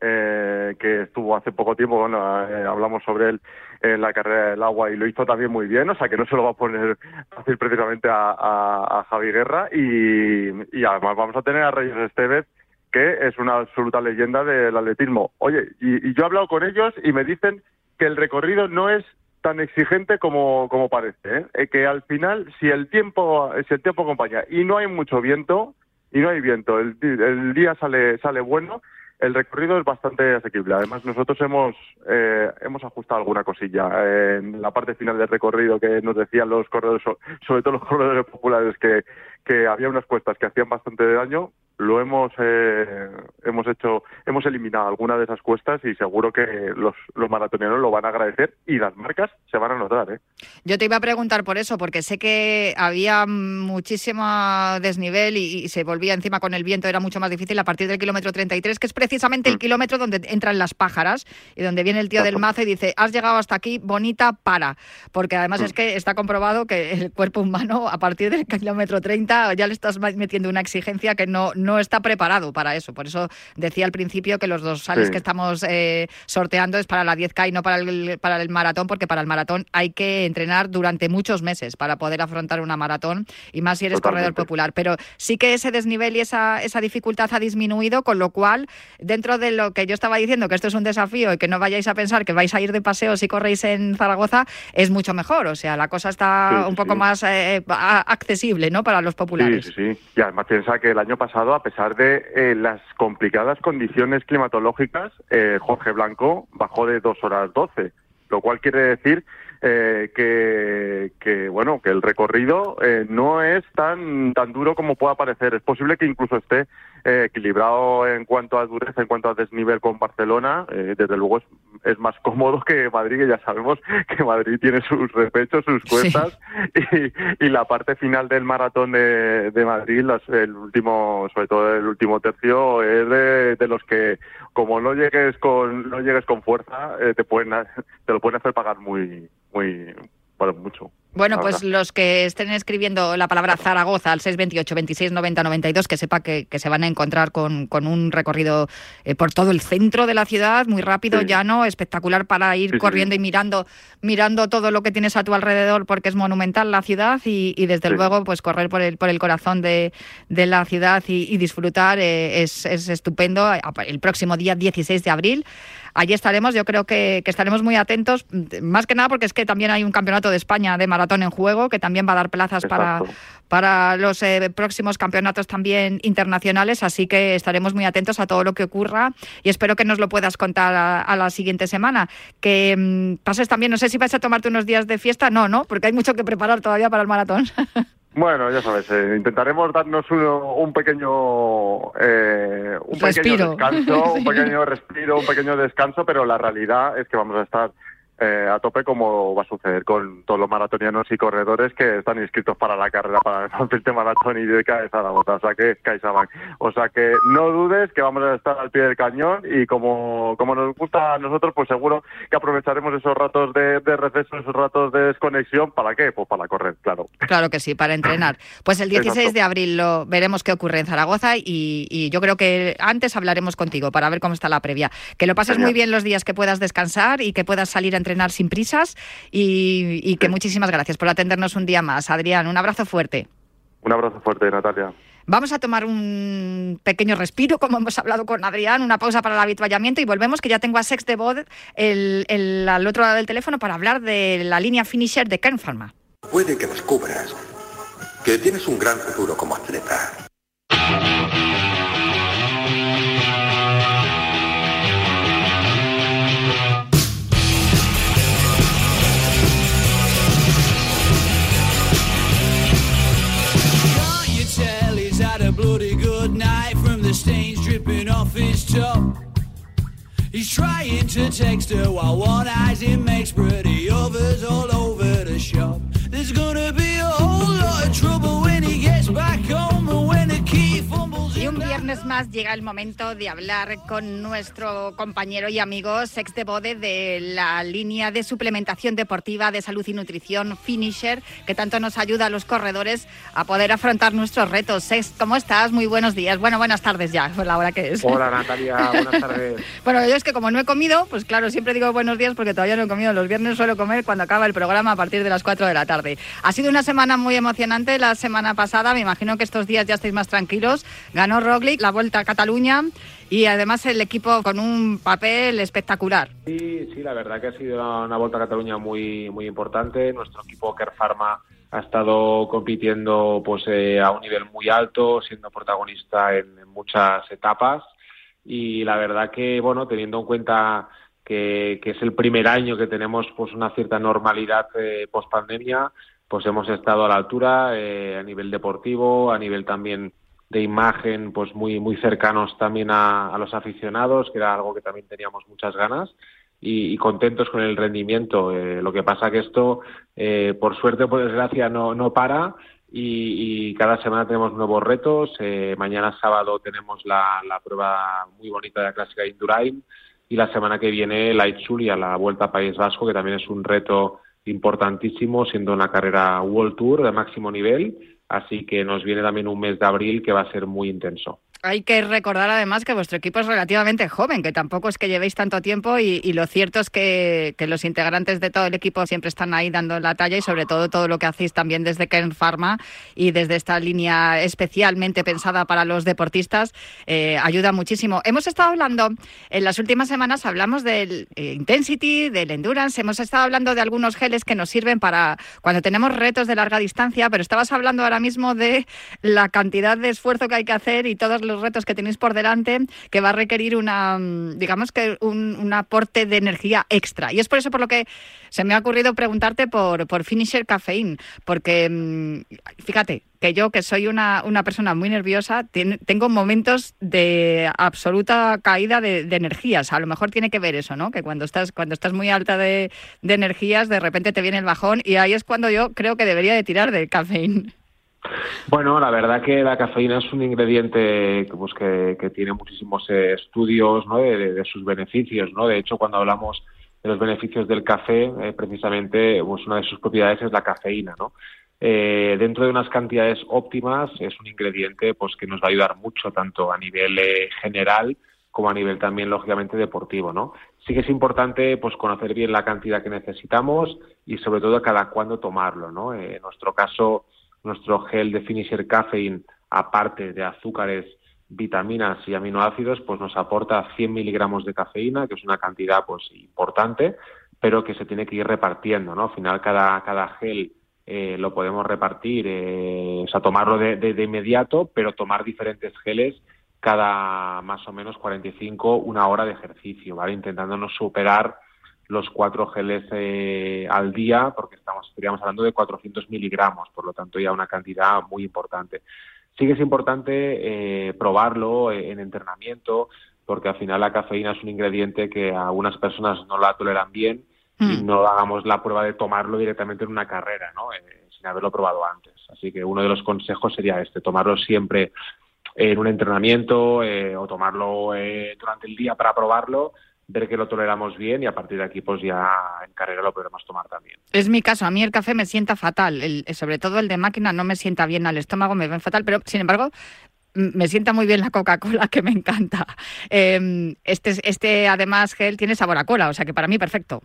que estuvo hace poco tiempo, bueno, hablamos sobre él en la carrera del agua y lo hizo también muy bien, o sea que no se lo va a poner fácil precisamente a, a, Javi Guerra y, y, además vamos a tener a Reyes Estevez que es una absoluta leyenda del atletismo. Oye, y, yo he hablado con ellos y me dicen que el recorrido no es tan exigente como, como parece, ¿eh? ¿eh? que al final, si el tiempo, si el tiempo acompaña y no hay mucho viento, y no hay viento, el, el día sale, sale bueno, el recorrido es bastante asequible. Además, nosotros hemos, eh, hemos ajustado alguna cosilla en la parte final del recorrido que nos decían los corredores, sobre todo los corredores populares, que, que había unas cuestas que hacían bastante daño lo hemos eh, hemos hecho hemos eliminado alguna de esas cuestas y seguro que los, los maratonianos lo van a agradecer y las marcas se van a notar ¿eh? yo te iba a preguntar por eso porque sé que había muchísimo desnivel y, se volvía encima con el viento era mucho más difícil a partir del kilómetro 33 que es precisamente el mm. kilómetro donde entran las pájaras y donde viene el tío del mazo y dice has llegado hasta aquí bonita para porque además es mm. que está comprobado que el cuerpo humano a partir del kilómetro 30 ya le estás metiendo una exigencia que no no está preparado para eso. Por eso decía al principio que los dos sales que estamos eh, sorteando es para la 10K y no para el, para el maratón, porque para el maratón hay que entrenar durante muchos meses para poder afrontar una maratón y más si eres corredor popular. Pero sí que ese desnivel y esa, esa dificultad ha disminuido, con lo cual, dentro de lo que yo estaba diciendo, que esto es un desafío y que no vayáis a pensar que vais a ir de paseo si corréis en Zaragoza, es mucho mejor. O sea, la cosa está un poco más eh, accesible ¿no? para los populares. Sí, sí, sí. Y además piensa que el año pasado a pesar de eh, las complicadas condiciones climatológicas, eh, Jorge Blanco bajó de dos horas doce, lo cual quiere decir eh, que, que, bueno que el recorrido no es tan tan duro como pueda parecer. Es posible que incluso esté equilibrado en cuanto a dureza, en cuanto a desnivel con Barcelona. desde luego es, es, más cómodo que Madrid, que ya sabemos que Madrid tiene sus repechos, sus cuestas y, y, la parte final del maratón de, de Madrid, el último, sobre todo el último tercio, es de, de, los que como no llegues con no llegues con fuerza, eh, te pueden te lo pueden hacer pagar muy muy bueno, mucho. Bueno, pues los que estén escribiendo la palabra Zaragoza al 628 26 90 92, que sepa que, se van a encontrar con, un recorrido eh, por todo el centro de la ciudad, muy rápido, llano, espectacular para ir corriendo y mirando mirando todo lo que tienes a tu alrededor, porque es monumental la ciudad y, desde luego pues correr por el, por el corazón de, la ciudad y, disfrutar eh, es, es estupendo. El próximo día 16 de abril allí estaremos. Yo creo que, estaremos muy atentos, más que nada porque es que también hay un campeonato de España de maratón en juego que también va a dar plazas para, para los eh, próximos campeonatos también internacionales. Así que estaremos muy atentos a todo lo que ocurra y espero que nos lo puedas contar a, la siguiente semana. Que mm, pases también, no sé si vas a tomarte unos días de fiesta. No, no, porque hay mucho que preparar todavía para el maratón. Bueno, ya sabes, eh, intentaremos darnos un pequeño, eh, un pequeño descanso, un pequeño respiro, un pequeño descanso, pero la realidad es que vamos a estar eh, a tope como va a suceder con todos los maratonianos y corredores que están inscritos para la carrera para el maratón y de Zaragoza, o sea que CaixaBank. O sea que no dudes que vamos a estar al pie del cañón y como, como nos gusta a nosotros, pues seguro que aprovecharemos esos ratos de, receso, esos ratos de desconexión, ¿para qué? Pues para correr, claro. Claro que sí, para entrenar. Pues el 16 de abril lo veremos qué ocurre en Zaragoza y, yo creo que antes hablaremos contigo para ver cómo está la previa. Que lo pases muy bien los días que puedas descansar y que puedas salir a entrenar sin prisas y, que muchísimas gracias por atendernos un día más. Adrián, un abrazo fuerte. Un abrazo fuerte, Natalia. Vamos a tomar un pequeño respiro, como hemos hablado con Adrián, una pausa para el habituallamiento y volvemos, que ya tengo a Sex de Bod el, al otro lado del teléfono para hablar de la línea finisher de Kern Pharma. Puede que descubras que tienes un gran futuro como atleta. He's trying to text her while one eyes him makes pretty other's all over the shop. There's gonna be a whole lot of trouble when he gets back home viernes más llega el momento de hablar con nuestro compañero y amigo Sex de Bode de la línea de suplementación deportiva de salud y nutrición Finisher, que tanto nos ayuda a los corredores a poder afrontar nuestros retos. Sex, ¿cómo estás? Muy buenos días. Bueno, buenas tardes ya, por la hora que es. Hola Natalia, buenas tardes. bueno, yo es que como no he comido, pues claro, siempre digo buenos días porque todavía no he comido. Los viernes suelo comer cuando acaba el programa a partir de las 4 de la tarde. Ha sido una semana muy emocionante la semana pasada. Me imagino que estos días ya estáis más tranquilos. Ganó Roglic la vuelta a Cataluña y además el equipo con un papel espectacular. Sí, sí, la verdad que ha sido una vuelta a Cataluña muy, muy importante. Nuestro equipo Care Pharma ha estado compitiendo pues eh, a un nivel muy alto, siendo protagonista en, muchas etapas y la verdad que bueno teniendo en cuenta que, es el primer año que tenemos pues una cierta normalidad eh, post pandemia pues hemos estado a la altura eh, a nivel deportivo a nivel también de imagen pues muy muy cercanos también a, los aficionados que era algo que también teníamos muchas ganas y, contentos con el rendimiento. Eh, lo que pasa que esto eh, por suerte o por desgracia no no para y, cada semana tenemos nuevos retos. Eh, mañana sábado tenemos la, la, prueba muy bonita de la clásica Indurain y la semana que viene la Itzulia la Vuelta a País Vasco que también es un reto importantísimo siendo una carrera World Tour de máximo nivel Así que nos viene también un mes de abril que va a ser muy intenso. Hay que recordar además que vuestro equipo es relativamente joven, que tampoco es que llevéis tanto tiempo y, lo cierto es que, los integrantes de todo el equipo siempre están ahí dando la talla y sobre todo todo lo que hacéis también desde Kern Pharma y desde esta línea especialmente pensada para los deportistas eh, ayuda muchísimo. Hemos estado hablando, en las últimas semanas hablamos del eh, Intensity, del Endurance, hemos estado hablando de algunos geles que nos sirven para cuando tenemos retos de larga distancia, pero estabas hablando ahora mismo de la cantidad de esfuerzo que hay que hacer y todos los retos que tenéis por delante, que va a requerir una, mm, digamos que un, aporte de energía extra. Y es por eso por lo que se me ha ocurrido preguntarte por, Finisher Caffeine, porque mm, fíjate, que yo, que soy una, una persona muy nerviosa, tengo momentos de absoluta caída de, energías. A lo mejor tiene que ver eso, ¿no? Que cuando estás, cuando estás muy alta de, de energías, de repente te viene el bajón y ahí es cuando yo creo que debería de tirar del cafeín. Bueno, la verdad que la cafeína es un ingrediente pues, que, tiene muchísimos eh, estudios ¿no? de, sus beneficios. ¿no? De hecho, cuando hablamos de los beneficios del café, eh, precisamente pues, una de sus propiedades es la cafeína. ¿no? Eh, dentro de unas cantidades óptimas es un ingrediente pues, que nos va a ayudar mucho tanto a nivel general como a nivel también lógicamente deportivo. ¿no? Sí que es importante pues, conocer bien la cantidad que necesitamos y sobre todo cada cuándo tomarlo. ¿no? en nuestro caso nuestro gel de Finisher Caffeine, aparte de azúcares vitaminas y aminoácidos, pues nos aporta 100 miligramos de cafeína, que es una cantidad pues importante, pero que se tiene que ir repartiendo, ¿no? Al final cada, cada gel eh, lo podemos repartir, eh, o sea, tomarlo de, de, de, inmediato, pero tomar diferentes geles cada más o menos 45, una hora de ejercicio, ¿vale? Intentando no superar los cuatro geles eh, al día, porque estamos, estaríamos hablando de 400 miligramos, por lo tanto ya una cantidad muy importante. Sí que es importante eh, probarlo en entrenamiento, porque al final la cafeína es un ingrediente que a algunas personas no la toleran bien y no hagamos la prueba de tomarlo directamente en una carrera, ¿no? Eh, sin haberlo probado antes. Así que uno de los consejos sería este, tomarlo siempre en un entrenamiento eh, o tomarlo eh, durante el día para probarlo ver que lo toleramos bien y a partir de aquí pues ya en carrera lo podremos tomar también. Es mi caso, a mí el café me sienta fatal, el, sobre todo el de máquina no me sienta bien al estómago, me ven fatal, pero sin embargo me sienta muy bien la Coca-Cola que me encanta. Eh, este, este además gel tiene sabor a cola, o sea que para mí perfecto.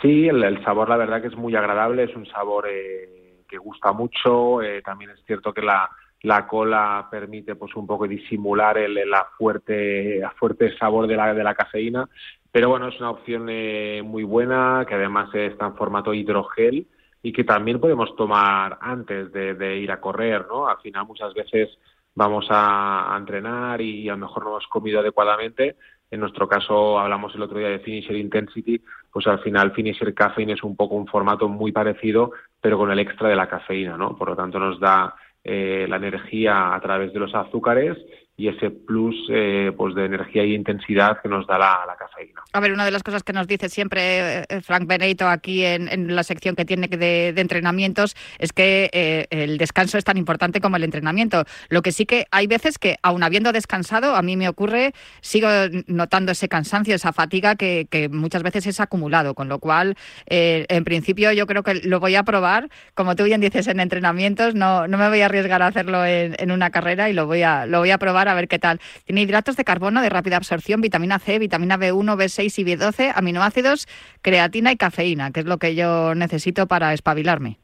Sí, el, el sabor la verdad que es muy agradable, es un sabor eh, que gusta mucho, eh, también es cierto que la la cola permite pues un poco disimular el, la fuerte, fuerte sabor de la, de la cafeína, pero bueno, es una opción eh, muy buena, que además está en formato hidrogel y que también podemos tomar antes de, ir a correr, ¿no? Al final muchas veces vamos a, a, entrenar y a lo mejor no hemos comido adecuadamente. En nuestro caso, hablamos el otro día de Finisher Intensity, pues al final Finisher Caffeine es un poco un formato muy parecido, pero con el extra de la cafeína, ¿no? Por lo tanto, nos da eh, la energía a través de los azúcares y ese plus eh, pues de energía y intensidad que nos da la, la, cafeína. A ver, una de las cosas que nos dice siempre eh, Frank Benito aquí en, la sección que tiene de, de entrenamientos es que eh, el descanso es tan importante como el entrenamiento. Lo que sí que hay veces que, aun habiendo descansado, a mí me ocurre, sigo notando ese cansancio, esa fatiga que, que muchas veces es acumulado, con lo cual, eh, en principio, yo creo que lo voy a probar. Como tú bien dices, en entrenamientos, no, no me voy a arriesgar a hacerlo en, en una carrera y lo voy a, lo voy a probar a ver qué tal. Tiene hidratos de carbono de rápida absorción, vitamina C, vitamina B1, B6 y B12, aminoácidos, creatina y cafeína, que es lo que yo necesito para espabilarme.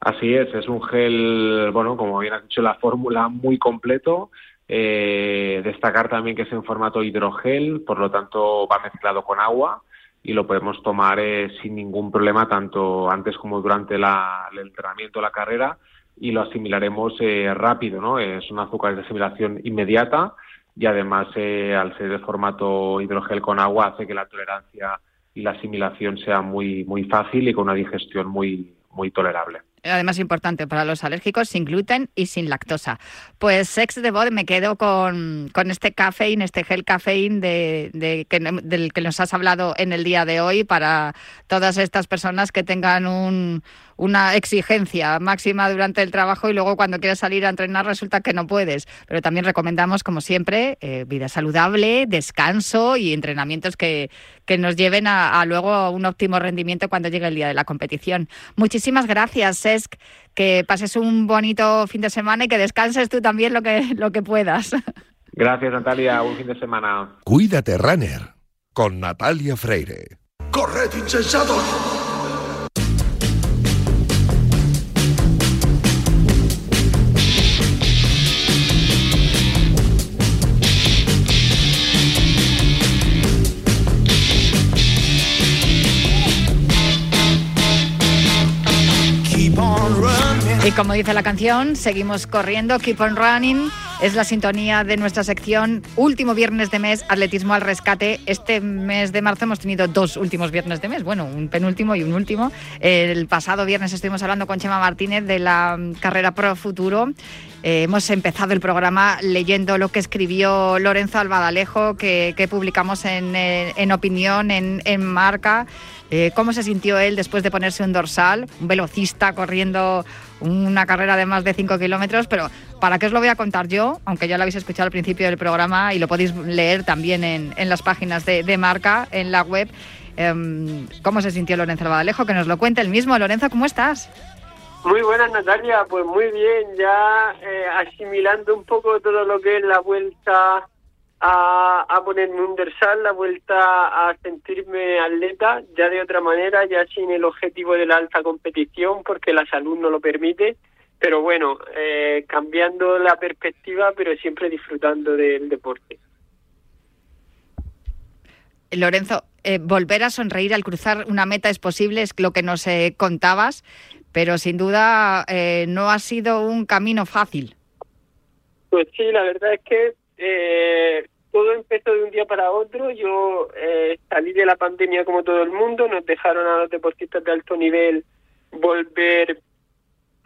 Así es, es un gel, bueno, como bien has dicho, la fórmula muy completo. Eh, destacar también que es en formato hidrogel, por lo tanto va mezclado con agua y lo podemos tomar eh, sin ningún problema tanto antes como durante la, el entrenamiento, la carrera y lo asimilaremos eh, rápido, ¿no? Es un azúcar de asimilación inmediata y además eh, al ser de formato hidrogel con agua hace que la tolerancia y la asimilación sea muy muy fácil y con una digestión muy muy tolerable además importante para los alérgicos, sin gluten y sin lactosa. Pues Sex de Bod me quedo con, con este cafeín, este gel cafeín de, de, que, del que nos has hablado en el día de hoy para todas estas personas que tengan un, una exigencia máxima durante el trabajo y luego cuando quieres salir a entrenar resulta que no puedes. Pero también recomendamos, como siempre, eh, vida saludable, descanso y entrenamientos que, que nos lleven a, a, luego un óptimo rendimiento cuando llegue el día de la competición. Muchísimas gracias, Cesc. Que pases un bonito fin de semana y que descanses tú también lo que, lo que puedas. Gracias, Natalia. Un fin de semana. Cuídate, Runner, con Natalia Freire. ¡Corred, insensatos! Como dice la canción, seguimos corriendo, keep on running. Es la sintonía de nuestra sección último viernes de mes, atletismo al rescate. Este mes de marzo hemos tenido dos últimos viernes de mes, bueno, un penúltimo y un último. El pasado viernes estuvimos hablando con Chema Martínez de la carrera Pro Futuro. Eh, hemos empezado el programa leyendo lo que escribió Lorenzo Albadalejo, que, que publicamos en, en, en Opinión, en Marca. Eh, ¿Cómo se sintió él después de ponerse un dorsal? Un velocista corriendo una carrera de más de 5 kilómetros, pero ¿para qué os lo voy a contar yo? Aunque ya lo habéis escuchado al principio del programa y lo podéis leer también en, en las páginas de, de, marca, en la web. Eh, ¿Cómo se sintió Lorenzo Albadalejo? Que nos lo cuente el mismo. Lorenzo, ¿cómo estás? Muy buenas, Natalia. Pues muy bien, ya eh, asimilando un poco todo lo que es la vuelta a, a ponerme un dorsal, la vuelta a sentirme atleta, ya de otra manera, ya sin el objetivo de la alta competición, porque la salud no lo permite, pero bueno, eh, cambiando la perspectiva, pero siempre disfrutando del deporte. Lorenzo, eh, volver a sonreír al cruzar una meta es posible, es lo que nos eh, contabas, pero sin duda eh, no ha sido un camino fácil. Pues sí, la verdad es que eh, todo empezó de un día para otro. Yo eh, salí de la pandemia como todo el mundo, nos dejaron a los deportistas de alto nivel volver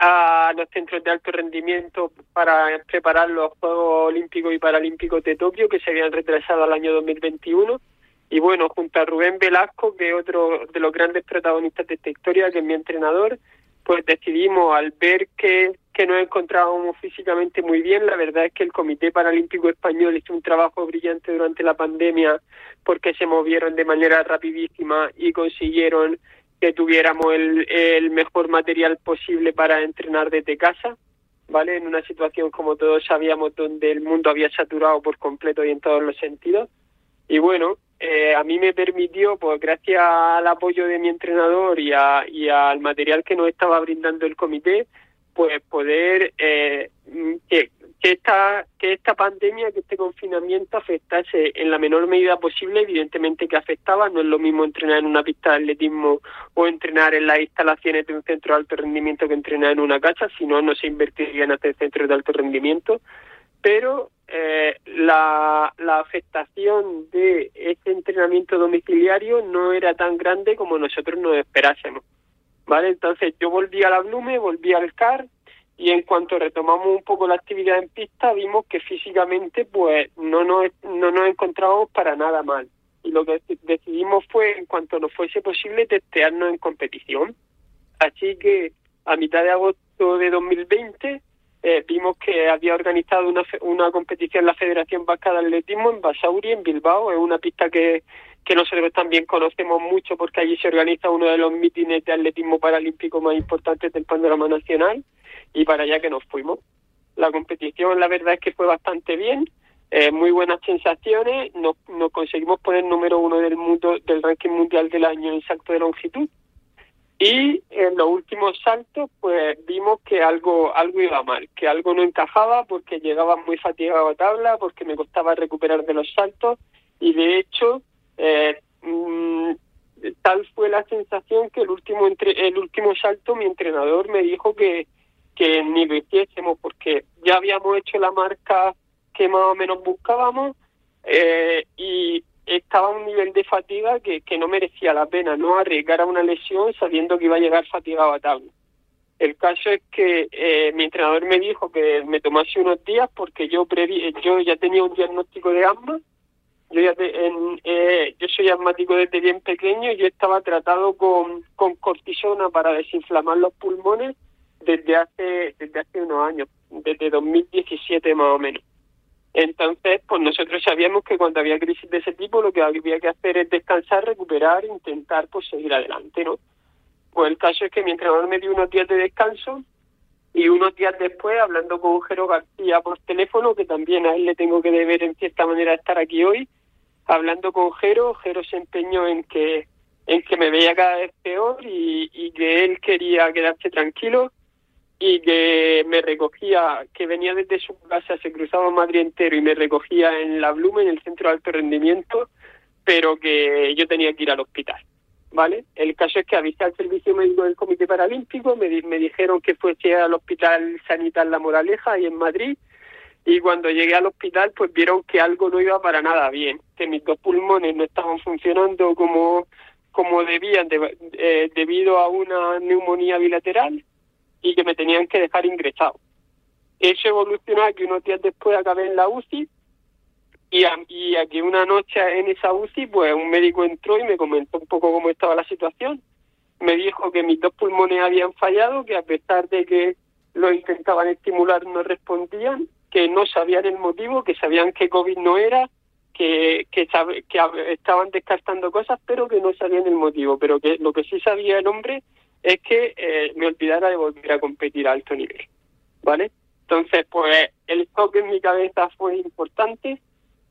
a los centros de alto rendimiento para preparar los Juegos Olímpicos y Paralímpicos de Tokio que se habían retrasado al año 2021. Y bueno, junto a Rubén Velasco, que es otro de los grandes protagonistas de esta historia, que es mi entrenador, pues decidimos al ver que, que nos encontrábamos físicamente muy bien, la verdad es que el Comité Paralímpico Español hizo un trabajo brillante durante la pandemia porque se movieron de manera rapidísima y consiguieron que tuviéramos el, mejor material posible para entrenar desde casa, ¿vale? En una situación como todos sabíamos donde el mundo había saturado por completo y en todos los sentidos. Y bueno, eh, a mí me permitió, pues gracias al apoyo de mi entrenador y, a, y al material que nos estaba brindando el comité, pues poder eh, que, esta que esta pandemia, que este confinamiento afectase en la menor medida posible, evidentemente que afectaba, no es lo mismo entrenar en una pista de atletismo o entrenar en las instalaciones de un centro de alto rendimiento que entrenar en una casa, si no, no se invertiría en hacer centros de alto rendimiento, pero eh, la, la afectación de este entrenamiento domiciliario no era tan grande como nosotros nos esperásemos. ¿Vale? Entonces yo volví a la Blume, volví al CAR y en cuanto retomamos un poco la actividad en pista vimos que físicamente pues no nos, no nos encontrábamos para nada mal. Y lo que decidimos fue, en cuanto nos fuese posible, testearnos en competición. Así que a mitad de agosto de 2020 eh, vimos que había organizado una, una competición la Federación Vasca de Atletismo en Basauri, en Bilbao. Es una pista que, que nosotros también conocemos mucho porque allí se organiza uno de los mítines de atletismo paralímpico más importantes del panorama nacional y para allá que nos fuimos. La competición, la verdad es que fue bastante bien, eh, muy buenas sensaciones, nos, nos conseguimos poner número uno del mundo del ranking mundial del año en salto de longitud y en los últimos saltos pues vimos que algo algo iba mal, que algo no encajaba porque llegaba muy fatigado a tabla, porque me costaba recuperar de los saltos. Y de hecho eh, mm, tal fue la sensación que el último entre, el último salto mi entrenador me dijo que que ni lo hiciésemos porque ya habíamos hecho la marca que más o menos buscábamos eh, y estaba a un nivel de fatiga que, que no merecía la pena, no arriesgar a una lesión sabiendo que iba a llegar fatigado a tabla. El caso es que eh, mi entrenador me dijo que me tomase unos días porque yo previ yo ya tenía un diagnóstico de asma. Yo ya en, eh, yo soy asmático desde bien pequeño y yo estaba tratado con, con cortisona para desinflamar los pulmones desde hace desde hace unos años, desde 2017 más o menos. Entonces, pues nosotros sabíamos que cuando había crisis de ese tipo lo que había que hacer es descansar, recuperar, intentar pues seguir adelante, ¿no? Pues el caso es que mi entrenador me dio unos días de descanso y unos días después, hablando con Jero García por teléfono, que también a él le tengo que deber en cierta manera estar aquí hoy, hablando con Jero, Jero se empeñó en que en que me veía cada vez peor y, y que él quería quedarse tranquilo y que me recogía, que venía desde su casa, se cruzaba Madrid entero y me recogía en la Blume, en el centro de alto rendimiento, pero que yo tenía que ir al hospital, ¿vale? El caso es que avisé al servicio médico del Comité Paralímpico, me, me dijeron que fuese al Hospital Sanitar La Moraleja, ahí en Madrid, y cuando llegué al hospital, pues vieron que algo no iba para nada bien, que mis dos pulmones no estaban funcionando como, como debían de, eh, debido a una neumonía bilateral, y que me tenían que dejar ingresado. Eso evolucionó a que unos días después acabé en la UCI y a, y que una noche en esa UCI pues un médico entró y me comentó un poco cómo estaba la situación. Me dijo que mis dos pulmones habían fallado, que a pesar de que lo intentaban estimular no respondían, que no sabían el motivo, que sabían que COVID no era, que, que, que estaban descartando cosas, pero que no sabían el motivo. Pero que lo que sí sabía el hombre es que eh, me olvidara de volver a competir a alto nivel, ¿vale? Entonces, pues el toque en mi cabeza fue importante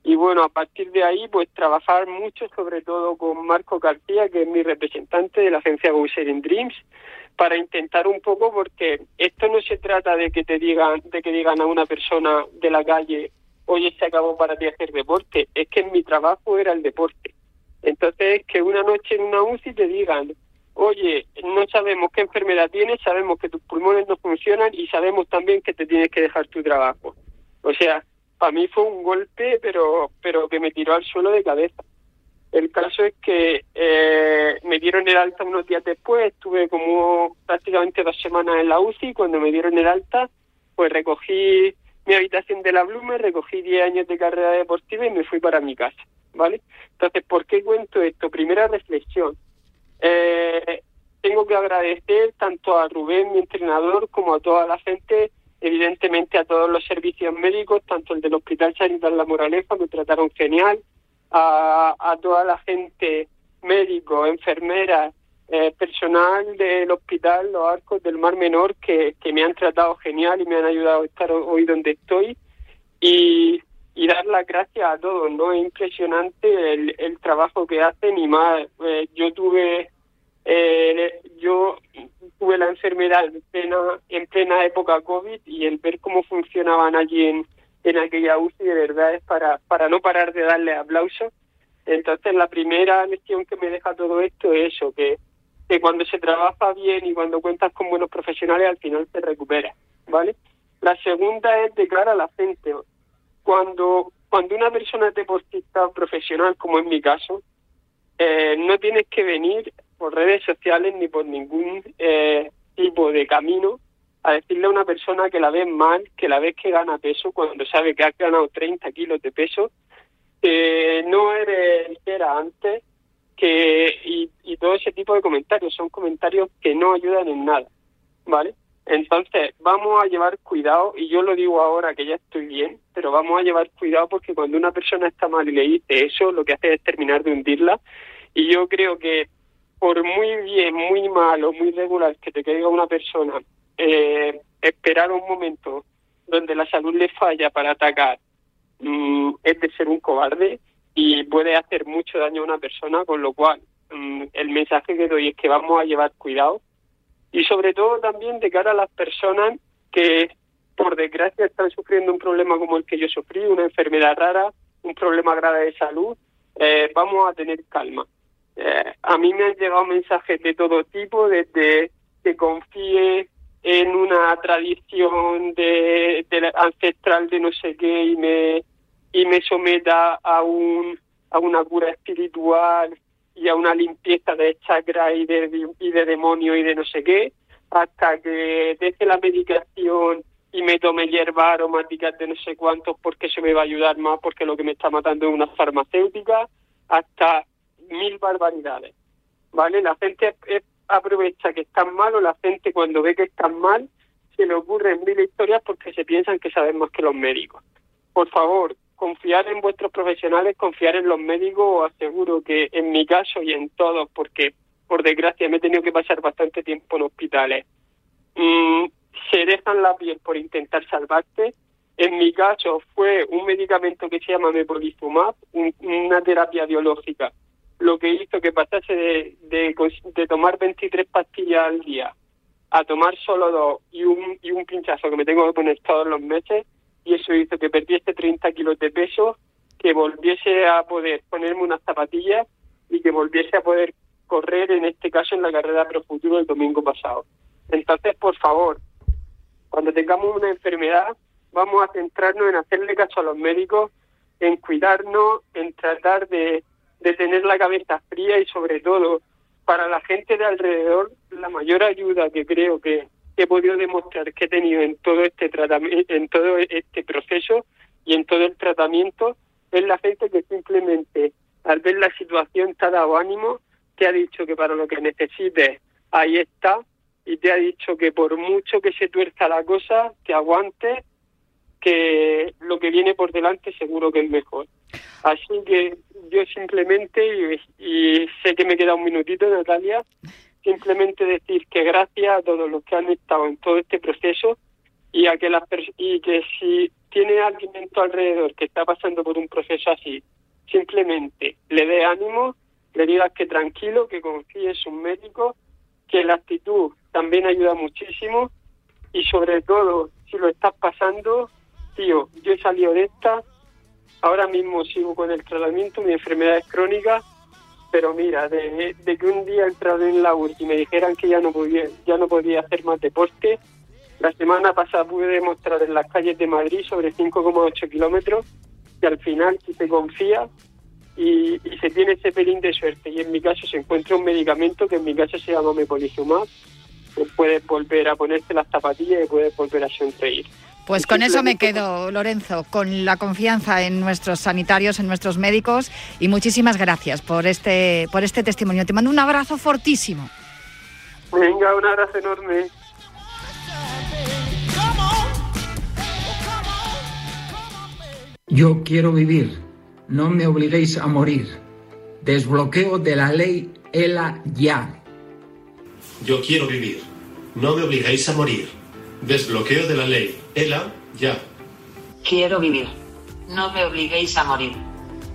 y bueno, a partir de ahí, pues trabajar mucho, sobre todo con Marco García, que es mi representante de la agencia Go Dreams, para intentar un poco porque esto no se trata de que te digan de que digan a una persona de la calle oye se acabó para ti hacer deporte es que en mi trabajo era el deporte entonces que una noche en una UCI te digan oye no sabemos qué enfermedad tienes sabemos que tus pulmones no funcionan y sabemos también que te tienes que dejar tu trabajo o sea para mí fue un golpe pero pero que me tiró al suelo de cabeza el caso es que eh, me dieron el alta unos días después, estuve como prácticamente dos semanas en la UCI, cuando me dieron el alta, pues recogí mi habitación de la Blume, recogí 10 años de carrera deportiva y me fui para mi casa, ¿vale? Entonces, ¿por qué cuento esto? Primera reflexión. Eh, tengo que agradecer tanto a Rubén, mi entrenador, como a toda la gente, evidentemente a todos los servicios médicos, tanto el del Hospital Sanidad La Moraleja, me trataron genial, a, a toda la gente, médicos, enfermeras, eh, personal del hospital, los arcos del Mar Menor, que, que me han tratado genial y me han ayudado a estar hoy donde estoy. Y, y dar las gracias a todos, ¿no? Es impresionante el, el trabajo que hacen y más. eh, yo tuve eh, yo tuve la enfermedad en plena, en plena época COVID y el ver cómo funcionaban allí en, en aquella UCI de verdad es para, para no parar de darle aplausos. Entonces la primera lección que me deja todo esto es eso, que, que cuando se trabaja bien y cuando cuentas con buenos profesionales al final te recuperas, ¿vale? La segunda es de cara a la gente. Cuando, cuando una persona es deportista profesional, como en mi caso, eh, no tienes que venir por redes sociales ni por ningún eh, tipo de camino a decirle a una persona que la ves mal, que la ves que gana peso cuando sabe que has ganado 30 kilos de peso, que no eres que era antes, que y todo ese tipo de comentarios son comentarios que no ayudan en nada, ¿vale? Entonces, vamos a llevar cuidado, y yo lo digo ahora que ya estoy bien, pero vamos a llevar cuidado porque cuando una persona está mal y le dice eso, lo que hace es terminar de hundirla. Y yo creo que por muy bien, muy mal o muy regular que te caiga una persona, eh, esperar un momento donde la salud le falla para atacar mm, es de ser un cobarde y puede hacer mucho daño a una persona, con lo cual mm, el mensaje que doy es que vamos a llevar cuidado y sobre todo también de cara a las personas que por desgracia están sufriendo un problema como el que yo sufrí, una enfermedad rara, un problema grave de salud, eh, vamos a tener calma. Eh, a mí me han llegado mensajes de todo tipo, desde que confíe en una tradición de, ancestral de no sé qué y me y me someta a un a una cura espiritual y a una limpieza de chakras y de, y de demonios y de no sé qué, hasta que deje la medicación y me tome hierbas aromáticas de no sé cuántos porque eso me va a ayudar más porque lo que me está matando es una farmacéutica, hasta mil barbaridades. ¿Vale? La gente aprovecha que están mal o la gente cuando ve que están mal se le ocurren mil historias porque se piensan que saben más que los médicos. Por favor, confiar en vuestros profesionales, confiar en los médicos, os aseguro que en mi caso y en todos, porque por desgracia me he tenido que pasar bastante tiempo en hospitales, mm, se dejan la piel por intentar salvarte. En mi caso fue un medicamento que se llama mepolizumab, un- una terapia biológica, lo que hizo que pasase de, de, tomar 23 pastillas al día a tomar solo dos y un, y un pinchazo que me tengo que poner todos los meses y eso hizo que perdiese 30 kilos de peso, que volviese a poder ponerme unas zapatillas y que volviese a poder correr, en este caso en la carrera Pro Futuro el domingo pasado. Entonces, por favor, cuando tengamos una enfermedad, vamos a centrarnos en hacerle caso a los médicos, en cuidarnos, en tratar de, de tener la cabeza fría y sobre todo para la gente de alrededor, la mayor ayuda que creo que he podido demostrar que he tenido en todo este tratamiento, en todo este proceso y en todo el tratamiento es la gente que simplemente al ver la situación te ha dado ánimo, te ha dicho que para lo que necesites ahí está y te ha dicho que por mucho que se tuerza la cosa, que aguantes, que lo que viene por delante seguro que es mejor. Así que yo simplemente, y, y sé que me queda un minutito, Natalia, simplemente decir que gracias a todos los que han estado en todo este proceso y a que las y que si tiene alguien en tu alrededor que está pasando por un proceso así, simplemente le dé ánimo, le digas que tranquilo, que confíe en sus médicos que la actitud también ayuda muchísimo y sobre todo si lo estás pasando, tío, yo he salido de esta, ahora mismo sigo con el tratamiento, mi enfermedad es crónica, pero mira, de, que un día entrara en la URI y me dijeran que ya no podía, ya no podía hacer más deporte, la semana pasada pude demostrar en las calles de Madrid sobre 5,8 kilómetros que al final si se confía y, y se tiene ese pelín de suerte y en mi caso se encuentra un medicamento que en mi caso se llama Mepolizumab, pues puedes volver a ponerte las zapatillas y puedes volver a sonreír. Pues con eso me quedo, Lorenzo, con la confianza en nuestros sanitarios, en nuestros médicos y muchísimas gracias por este, por este testimonio. Te mando un abrazo fortísimo. Venga, un abrazo enorme. Yo quiero vivir, no me obliguéis a morir. Desbloqueo de la ley ELA ya. Yo quiero vivir, no me obliguéis a morir. Desbloqueo de la ley ELA ya. Quiero vivir. No me obliguéis a morir.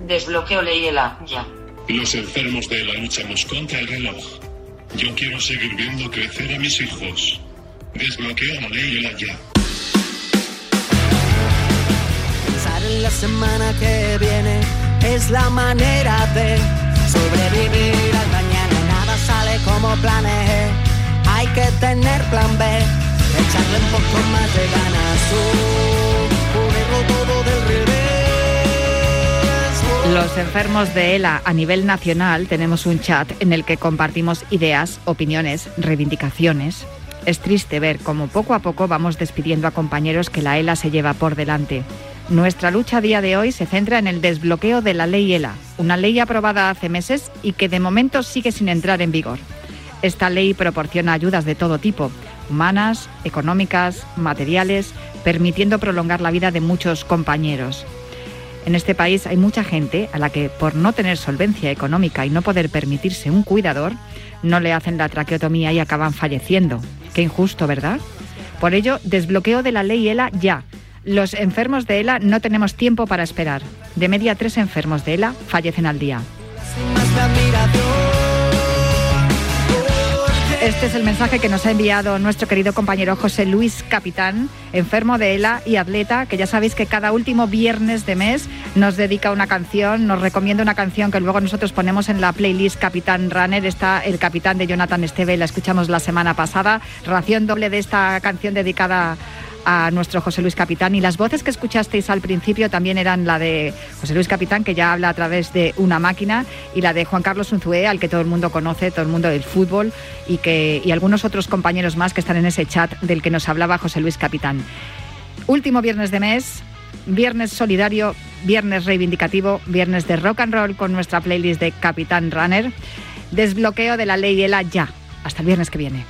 Desbloqueo ley ELA ya. Los enfermos de la luchamos contra el reloj. Yo quiero seguir viendo crecer a mis hijos. Desbloqueo la ley ELA ya. Pensar en la semana que viene es la manera de sobrevivir al mañana. Nada sale como planeé. Hay que tener plan B, echarle un poco más de ganas. Ponerlo todo del revés. Los enfermos de ELA a nivel nacional tenemos un chat en el que compartimos ideas, opiniones, reivindicaciones. Es triste ver cómo poco a poco vamos despidiendo a compañeros que la ELA se lleva por delante. Nuestra lucha a día de hoy se centra en el desbloqueo de la ley ELA, una ley aprobada hace meses y que de momento sigue sin entrar en vigor. Esta ley proporciona ayudas de todo tipo, humanas, económicas, materiales, permitiendo prolongar la vida de muchos compañeros. En este país hay mucha gente a la que por no tener solvencia económica y no poder permitirse un cuidador, no le hacen la traqueotomía y acaban falleciendo. Qué injusto, ¿verdad? Por ello, desbloqueo de la ley ELA ya. Los enfermos de ELA no tenemos tiempo para esperar. De media, tres enfermos de ELA fallecen al día. Este es el mensaje que nos ha enviado nuestro querido compañero José Luis Capitán, enfermo de ELA y atleta, que ya sabéis que cada último viernes de mes nos dedica una canción, nos recomienda una canción que luego nosotros ponemos en la playlist Capitán Runner. Está el capitán de Jonathan Esteve, la escuchamos la semana pasada. Ración doble de esta canción dedicada a nuestro José Luis Capitán y las voces que escuchasteis al principio también eran la de José Luis Capitán que ya habla a través de una máquina y la de Juan Carlos Unzué al que todo el mundo conoce, todo el mundo del fútbol y que y algunos otros compañeros más que están en ese chat del que nos hablaba José Luis Capitán. Último viernes de mes, viernes solidario, viernes reivindicativo, viernes de rock and roll con nuestra playlist de Capitán Runner. Desbloqueo de la ley ELA ya. Hasta el viernes que viene.